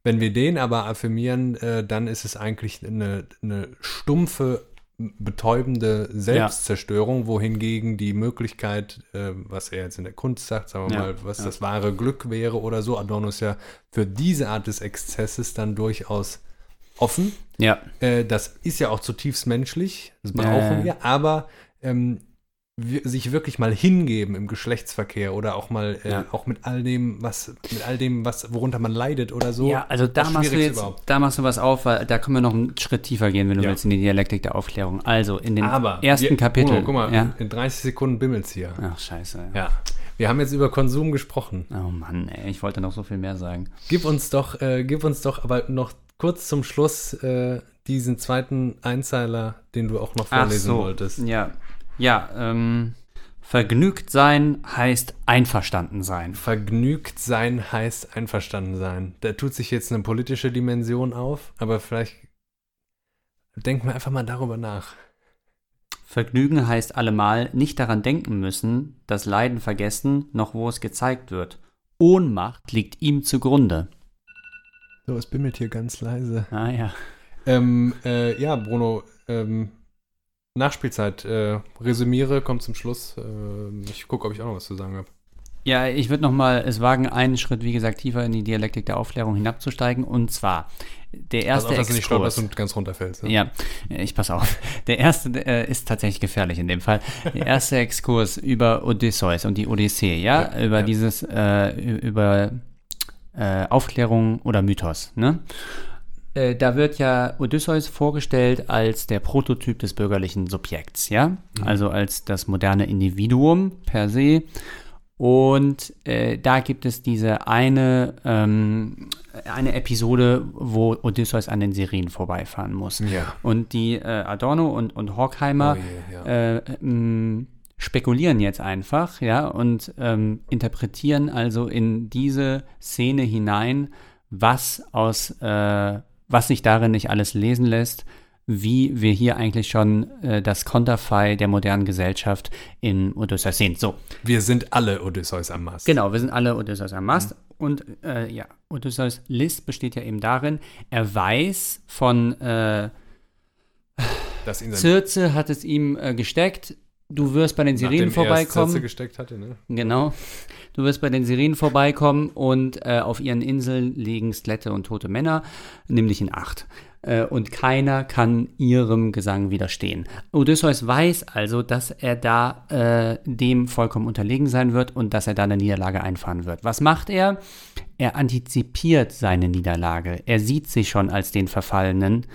Wenn wir den aber affirmieren, äh, dann ist es eigentlich eine, eine stumpfe, betäubende Selbstzerstörung, wohingegen die Möglichkeit, äh, was er jetzt in der Kunst sagt, sagen wir Ja, mal, was ja. das wahre Glück wäre oder so, Adorno ist ja für diese Art des Exzesses dann durchaus offen. Ja, Äh, das ist ja auch zutiefst menschlich, das brauchen ja, wir, aber ähm, sich wirklich mal hingeben im Geschlechtsverkehr oder auch mal äh, Ja. auch mit all dem, was mit all dem, was worunter man leidet oder so. ja also da machst du jetzt, überhaupt. da machst du was auf, weil da können wir noch einen Schritt tiefer gehen, wenn du Ja. willst, in die Dialektik der Aufklärung. Also in den Aber ersten wir, Kapitel. Guck mal, ja? in 30 Sekunden bimmelt's hier. Ach, scheiße. Ja. Wir haben jetzt über Konsum gesprochen. Oh Mann, ey, ich wollte noch so viel mehr sagen. Gib uns doch, äh, gib uns doch aber noch kurz zum Schluss äh, diesen zweiten Einzeiler, den du auch noch vorlesen wolltest. Ja, ja, ähm, vergnügt sein heißt einverstanden sein. Vergnügt sein heißt einverstanden sein. Da tut sich jetzt eine politische Dimension auf, aber vielleicht denken wir einfach mal darüber nach. Vergnügen heißt allemal nicht daran denken müssen, das Leiden vergessen, noch wo es gezeigt wird. Ohnmacht liegt ihm zugrunde. So, es bimmelt hier ganz leise. Ah ja. Ähm, äh, ja, Bruno, ähm, Nachspielzeit. Äh, resümiere, kommt zum Schluss. Ähm, ich gucke, ob ich auch noch was zu sagen habe. Ja, ich würde noch mal es wagen, einen Schritt, wie gesagt, tiefer in die Dialektik der Aufklärung hinabzusteigen. Und zwar, der Also erste auf, dass du nicht stolperst Exkurs. und ganz runterfällst. Ne? Ja, ich pass auf. Der erste äh, ist tatsächlich gefährlich in dem Fall. Der erste Exkurs über Odysseus und die Odyssee, ja, Ja, über ja. dieses, äh, über äh, Aufklärung oder Mythos, ne? Äh, Da wird ja Odysseus vorgestellt als der Prototyp des bürgerlichen Subjekts, ja? Also als das moderne Individuum per se. Und äh, da gibt es diese eine, ähm, eine Episode, wo Odysseus an den Sirenen vorbeifahren muss. Ja. Und die äh, Adorno und, und Horkheimer Oh je, ja. äh, spekulieren jetzt einfach, ja, und ähm, interpretieren also in diese Szene hinein, was aus, äh, was sich darin nicht alles lesen lässt, wie wir hier eigentlich schon äh, das Konterfei der modernen Gesellschaft in Odysseus sehen. So, Wir sind alle Odysseus am Mast. Genau, wir sind alle Odysseus am Mast. Und äh, ja, Odysseus List besteht ja eben darin, er weiß von äh, Circe hat es ihm äh, gesteckt, du wirst bei den Sirenen er vorbeikommen. Sätze gesteckt hatte, ne? Genau. Du wirst bei den Sirenen vorbeikommen und äh, auf ihren Inseln liegen Skelette und tote Männer, nimm dich in Acht. Äh, und keiner kann ihrem Gesang widerstehen. Odysseus weiß also, dass er da äh, dem vollkommen unterlegen sein wird und dass er da eine Niederlage einfahren wird. Was macht er? Er antizipiert seine Niederlage. Er sieht sich schon als den Verfallenen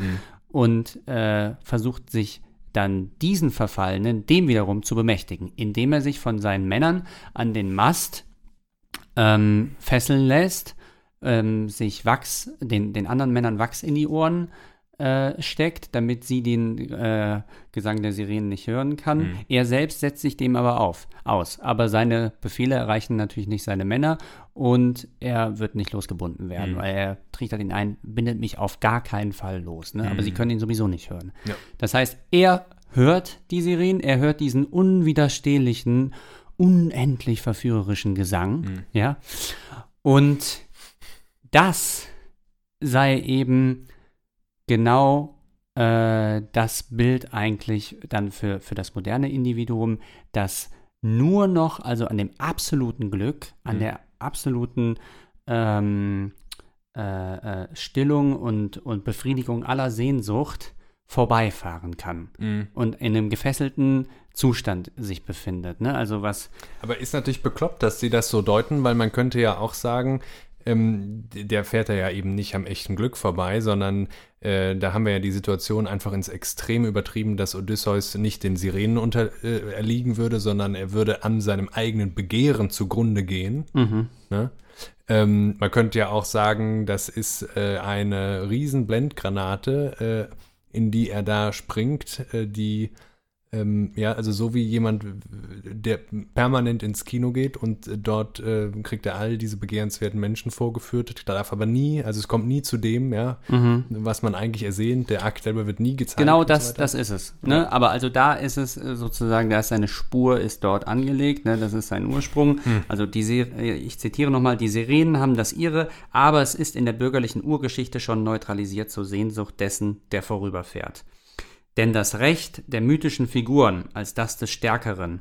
und äh, versucht sich dann diesen Verfallenen dem wiederum zu bemächtigen, indem er sich von seinen Männern an den Mast ähm, fesseln lässt, ähm, sich Wachs, den, den anderen Männern Wachs in die Ohren äh, steckt, damit sie den äh, Gesang der Sirenen nicht hören kann. Er selbst setzt sich dem aber auf, aus. Aber seine Befehle erreichen natürlich nicht seine Männer und er wird nicht losgebunden werden, weil er trichtert ihn ein, bindet mich auf gar keinen Fall los. Ne? Aber sie können ihn sowieso nicht hören. Ja. Das heißt, er hört die Sirenen, er hört diesen unwiderstehlichen, unendlich verführerischen Gesang, ja. Und das sei eben genau äh, das Bild eigentlich dann für, für das moderne Individuum, das nur noch, also an dem absoluten Glück, an Mhm. der absoluten ähm, äh, äh, Stillung und, und Befriedigung aller Sehnsucht vorbeifahren kann Mhm. und in einem gefesselten Zustand sich befindet. Ne? Also was, Aber ist natürlich bekloppt, dass sie das so deuten, weil man könnte ja auch sagen, ähm, der fährt ja eben nicht am echten Glück vorbei, sondern äh, da haben wir ja die Situation einfach ins Extrem übertrieben, dass Odysseus nicht den Sirenen unter, äh, erliegen würde, sondern er würde an seinem eigenen Begehren zugrunde gehen. mhm. Ne? Ähm, man könnte ja auch sagen, das ist äh, eine riesen Blendgranate, äh, in die er da springt, äh, die ähm, ja, also so wie jemand, der permanent ins Kino geht und dort äh, kriegt er all diese begehrenswerten Menschen vorgeführt, darf aber nie, also es kommt nie zu dem, ja, mhm. was man eigentlich ersehnt. Der Akt selber wird nie gezeigt. Genau das, so das ist es. Ne? Ja. Aber also da ist es äh, sozusagen, da ist seine Spur ist dort angelegt, ne? das ist sein Ursprung. Hm. Also die, äh, ich zitiere nochmal, die Sirenen haben das ihre, aber es ist in der bürgerlichen Urgeschichte schon neutralisiert zur Sehnsucht dessen, der vorüberfährt. Denn das Recht der mythischen Figuren als das des Stärkeren,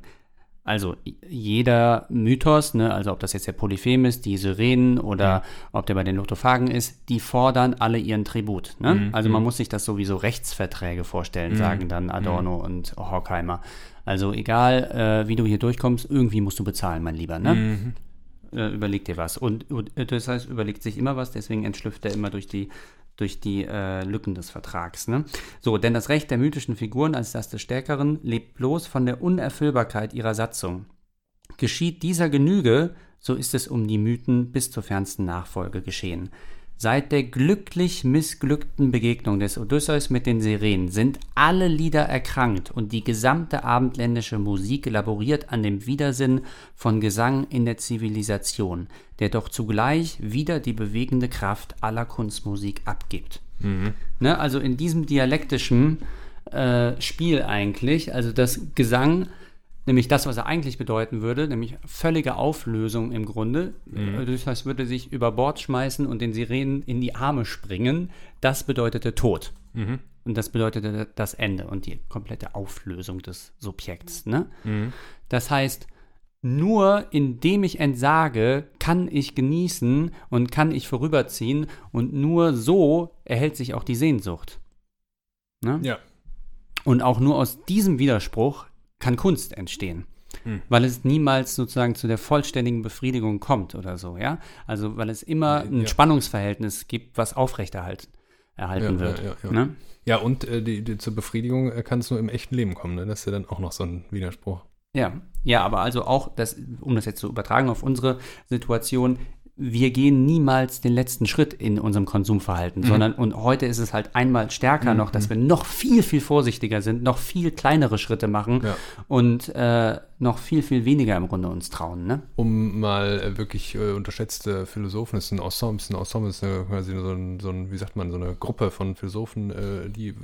also jeder Mythos, ne, also ob das jetzt der Polyphem ist, die Syrenen oder mhm. ob der bei den Lotophagen ist, die fordern alle ihren Tribut. Ne? Mhm. Also man mhm. muss sich das sowieso Rechtsverträge vorstellen, mhm. sagen dann Adorno mhm. und Horkheimer. Also egal, äh, wie du hier durchkommst, irgendwie musst du bezahlen, mein Lieber. Ne? Mhm. Äh, überleg dir was. Und, und das heißt, überlegt sich immer was, deswegen entschlüpft er immer durch die durch die äh, Lücken des Vertrags. Ne? So, denn das Recht der mythischen Figuren als das des Stärkeren lebt bloß von der Unerfüllbarkeit ihrer Satzung. Geschieht dieser Genüge, so ist es um die Mythen bis zur fernsten Nachfolge geschehen. Seit der glücklich missglückten Begegnung des Odysseus mit den Sirenen sind alle Lieder erkrankt und die gesamte abendländische Musik laboriert an dem Widersinn von Gesang in der Zivilisation, der doch zugleich wieder die bewegende Kraft aller Kunstmusik abgibt. Mhm. Ne, also in diesem dialektischen äh, Spiel eigentlich, also das Gesang nämlich das, was er eigentlich bedeuten würde, nämlich völlige Auflösung im Grunde. Mhm. Das heißt, würde sich über Bord schmeißen und den Sirenen in die Arme springen. Das bedeutete Tod. Mhm. Und das bedeutete das Ende und die komplette Auflösung des Subjekts. Ne? Mhm. Das heißt, nur indem ich entsage, kann ich genießen und kann ich vorüberziehen und nur so erhält sich auch die Sehnsucht. Ne? Ja. Und auch nur aus diesem Widerspruch kann Kunst entstehen. Hm. Weil es niemals sozusagen zu der vollständigen Befriedigung kommt oder so, ja. Also weil es immer ein ja. Spannungsverhältnis gibt, was aufrechterhalten erhalten ja, wird. Ja, ja, ne? ja und äh, die, die, zur Befriedigung äh, kann es nur im echten Leben kommen, ne? Das ist ja dann auch noch so ein Widerspruch. Ja, ja, aber also auch, das, um das jetzt zu übertragen auf unsere Situation, wir gehen niemals den letzten Schritt in unserem Konsumverhalten, mhm. sondern und heute ist es halt einmal stärker mhm. noch, dass wir noch viel, viel vorsichtiger sind, noch viel kleinere Schritte machen ja. und äh, noch viel, viel weniger im Grunde uns trauen. Ne? Um mal äh, wirklich äh, unterschätzte Philosophen, das ist ein Ensemble, ist ein Ensemble ist eine, quasi so ein, so ein, wie sagt man, so eine Gruppe von Philosophen, äh, die äh,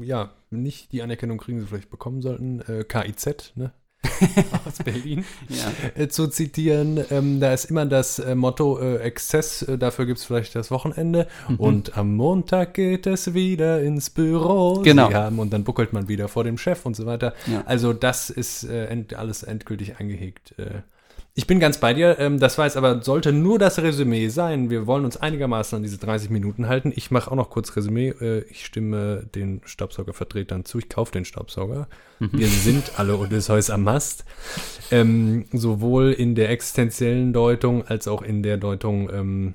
ja nicht die Anerkennung kriegen, die sie vielleicht bekommen sollten. Äh, KIZ, ne? aus Berlin ja. äh, zu zitieren. Ähm, da ist immer das äh, Motto äh, Exzess, äh, dafür gibt es vielleicht das Wochenende. Mhm. Und am Montag geht es wieder ins Büro. Genau. Sie haben, und dann buckelt man wieder vor dem Chef und so weiter. Ja. Also das ist äh, end, alles endgültig eingehegt. Äh, ich bin ganz bei dir. Ähm, das war jetzt aber, sollte nur das Resümee sein. Wir wollen uns einigermaßen an diese 30 Minuten halten. Ich mache auch noch kurz Resümee. Äh, ich stimme den Staubsaugervertretern zu. Ich kaufe den Staubsauger. Mhm. Wir sind alle Odysseus am Mast. Ähm, sowohl in der existenziellen Deutung als auch in der Deutung, ähm,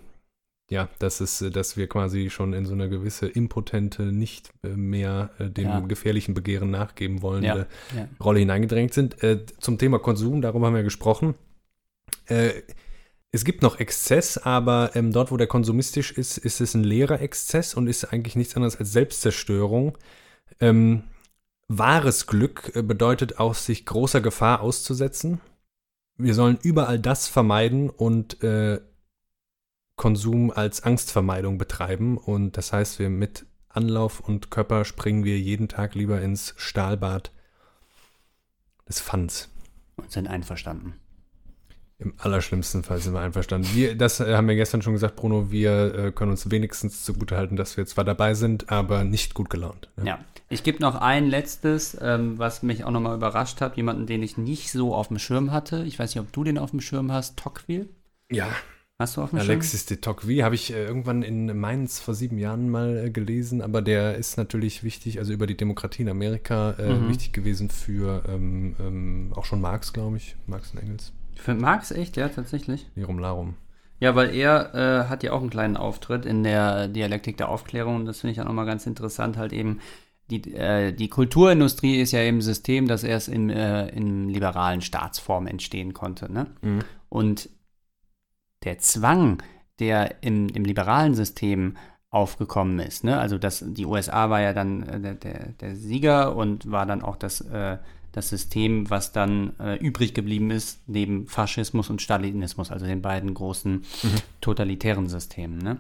ja, dass, es, dass wir quasi schon in so eine gewisse impotente, nicht äh, mehr äh, dem ja. gefährlichen Begehren nachgeben wollende ja. Ja. Rolle hineingedrängt sind. Äh, zum Thema Konsum, darüber haben wir gesprochen. Äh, es gibt noch Exzess, aber ähm, dort, wo der konsumistisch ist, ist es ein leerer Exzess und ist eigentlich nichts anderes als Selbstzerstörung. Ähm, wahres Glück äh, bedeutet auch, sich großer Gefahr auszusetzen. Wir sollen überall das vermeiden und äh, Konsum als Angstvermeidung betreiben. Und das heißt, wir mit Anlauf und Körper springen wir jeden Tag lieber ins Stahlbad des Fans. Und sind einverstanden. Im allerschlimmsten Fall sind wir einverstanden. Wir, das äh, haben wir gestern schon gesagt, Bruno. Wir äh, können uns wenigstens zugutehalten, dass wir zwar dabei sind, aber nicht gut gelaunt. Ja, ja. ich gebe noch ein letztes, ähm, was mich auch nochmal überrascht hat. Jemanden, den ich nicht so auf dem Schirm hatte. Ich weiß nicht, ob du den auf dem Schirm hast. Tocqueville. Ja. Hast du auf dem Alexis Schirm? de Tocqueville habe ich äh, irgendwann in Mainz vor sieben Jahren mal äh, gelesen, aber der ist natürlich wichtig, also über die Demokratie in Amerika äh, mhm. wichtig gewesen für ähm, ähm, auch schon Marx, glaube ich, Marx und Engels. Für Marx echt, ja, tatsächlich. Lirum Larum. Ja, weil er äh, hat ja auch einen kleinen Auftritt in der Dialektik der Aufklärung. Das finde ich auch nochmal ganz interessant, halt eben. Die, äh, die Kulturindustrie ist ja eben ein System, das erst in, äh, in liberalen Staatsform entstehen konnte. Ne? Mhm. Und der Zwang, der im, im liberalen System aufgekommen ist. Ne? Also das, die USA war ja dann äh, der, der, der, Sieger und war dann auch das, äh, das System, was dann äh, übrig geblieben ist, neben Faschismus und Stalinismus, also den beiden großen mhm. totalitären Systemen. Ne?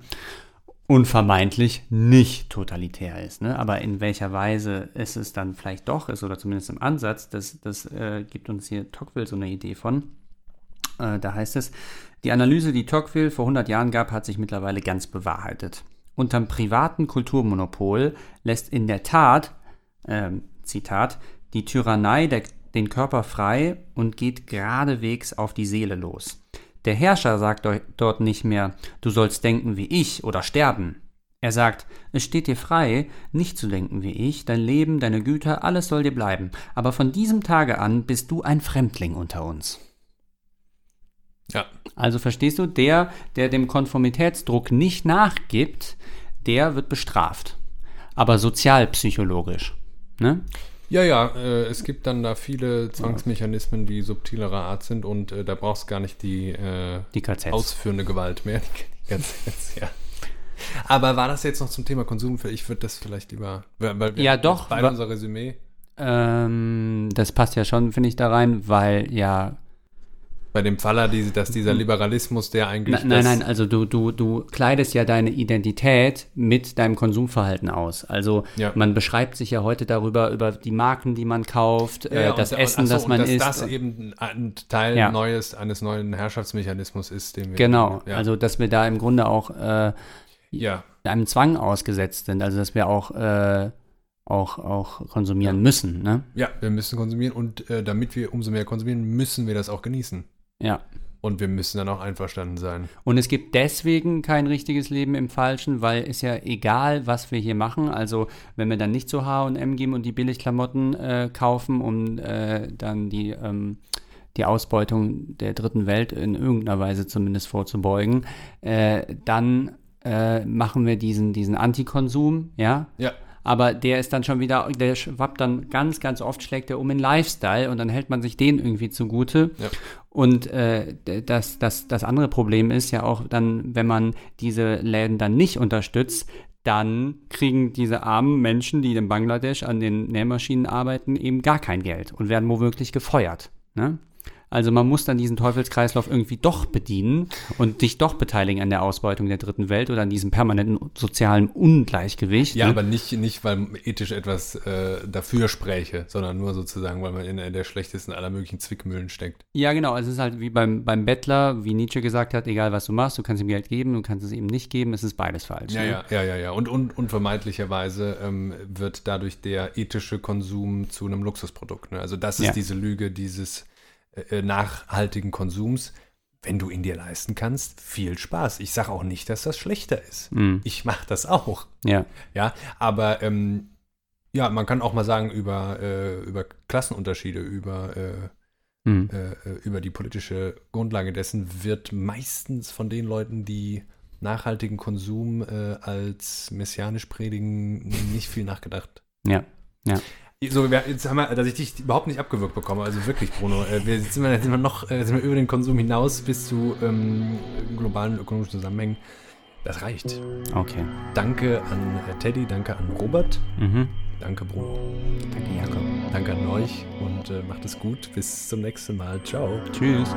Und vermeintlich nicht totalitär ist. Ne? Aber in welcher Weise ist es dann vielleicht doch ist, oder zumindest im Ansatz, das, das äh, gibt uns hier Tocqueville so eine Idee von. Äh, da heißt es, die Analyse, die Tocqueville vor 100 Jahren gab, hat sich mittlerweile ganz bewahrheitet. Unterm privaten Kulturmonopol lässt in der Tat, äh, Zitat, die Tyrannei der, den Körper frei und geht geradewegs auf die Seele los. Der Herrscher sagt dort nicht mehr, du sollst denken wie ich oder sterben. Er sagt, es steht dir frei, nicht zu denken wie ich, dein Leben, deine Güter, alles soll dir bleiben, aber von diesem Tage an bist du ein Fremdling unter uns. Ja. Also verstehst du, der, der dem Konformitätsdruck nicht nachgibt, der wird bestraft. Aber sozialpsychologisch. Ne? Ja, ja, äh, es gibt dann da viele Zwangsmechanismen, die subtilerer Art sind und äh, da brauchst du gar nicht die, äh, die KZs. ausführende Gewalt mehr. Die KZs, ja. Aber war das jetzt noch zum Thema Konsum? Ich würde das vielleicht lieber, weil wir ja doch bei unser Resümee. Ähm, das passt ja schon, finde ich, da rein, weil ja bei dem Faller, die, dass dieser hm. Liberalismus, der eigentlich. Na, nein, nein, also du, du, du kleidest ja deine Identität mit deinem Konsumverhalten aus. Also ja. man beschreibt sich ja heute darüber, über die Marken, die man kauft, ja, äh, das und, Essen, achso, das man dass isst. Dass das eben ein Teil ja. Neues, eines neuen Herrschaftsmechanismus ist, den wir. Genau, also dass wir da im Grunde auch äh, einem Zwang ausgesetzt sind. Also dass wir auch. Äh, auch, auch konsumieren müssen. Ne? Ja, wir müssen konsumieren und äh, damit wir umso mehr konsumieren, müssen wir das auch genießen. Ja. Und wir müssen dann auch einverstanden sein. Und es gibt deswegen kein richtiges Leben im Falschen, weil es ja egal, was wir hier machen. Also wenn wir dann nicht zu H&M gehen und die Billigklamotten äh, kaufen, um äh, dann die, ähm, die Ausbeutung der dritten Welt in irgendeiner Weise zumindest vorzubeugen, äh, dann äh, machen wir diesen, diesen Antikonsum, ja? Ja aber der ist dann schon wieder, der schwappt dann ganz, ganz oft, schlägt er um in Lifestyle und dann hält man sich den irgendwie zugute. Ja. Und äh, das, das, das andere Problem ist ja auch dann, wenn man diese Läden dann nicht unterstützt, dann kriegen diese armen Menschen, die in Bangladesch an den Nähmaschinen arbeiten, eben gar kein Geld und werden womöglich gefeuert. Ne? Also man muss dann diesen Teufelskreislauf irgendwie doch bedienen und sich doch beteiligen an der Ausbeutung der dritten Welt oder an diesem permanenten sozialen Ungleichgewicht. Ja, ne? aber nicht, nicht, weil ethisch etwas äh, dafür spräche, sondern nur sozusagen, weil man in der schlechtesten aller möglichen Zwickmühlen steckt. Ja, genau. Also es ist halt wie beim, beim Bettler, wie Nietzsche gesagt hat, egal was du machst, du kannst ihm Geld geben, du kannst es ihm nicht geben, es ist beides falsch. Ja, ne? ja, ja, ja, ja. Und, und unvermeidlicherweise ähm, wird dadurch der ethische Konsum zu einem Luxusprodukt. Ne? Also das ist ja. diese Lüge, dieses äh, nachhaltigen Konsums, wenn du ihn dir leisten kannst, viel Spaß. Ich sage auch nicht, dass das schlechter ist. Mm. Ich mache das auch. Ja. Ja, aber ähm, ja, man kann auch mal sagen über, äh, über Klassenunterschiede, über, äh, mm. äh, über die politische Grundlage dessen wird meistens von den Leuten, die nachhaltigen Konsum äh, als messianisch predigen, nicht viel nachgedacht. Ja, ja. So, jetzt haben wir, dass ich dich überhaupt nicht abgewürgt bekomme. Also wirklich, Bruno. Äh, wir sind, wir, sind wir noch äh, sind wir über den Konsum hinaus bis zu ähm, globalen ökonomischen Zusammenhängen. Das reicht. Okay. Danke an äh, Teddy, danke an Robert. Mhm. Danke, Bruno. Danke, Jakob. Danke an euch und äh, macht es gut. Bis zum nächsten Mal. Ciao. Tschüss.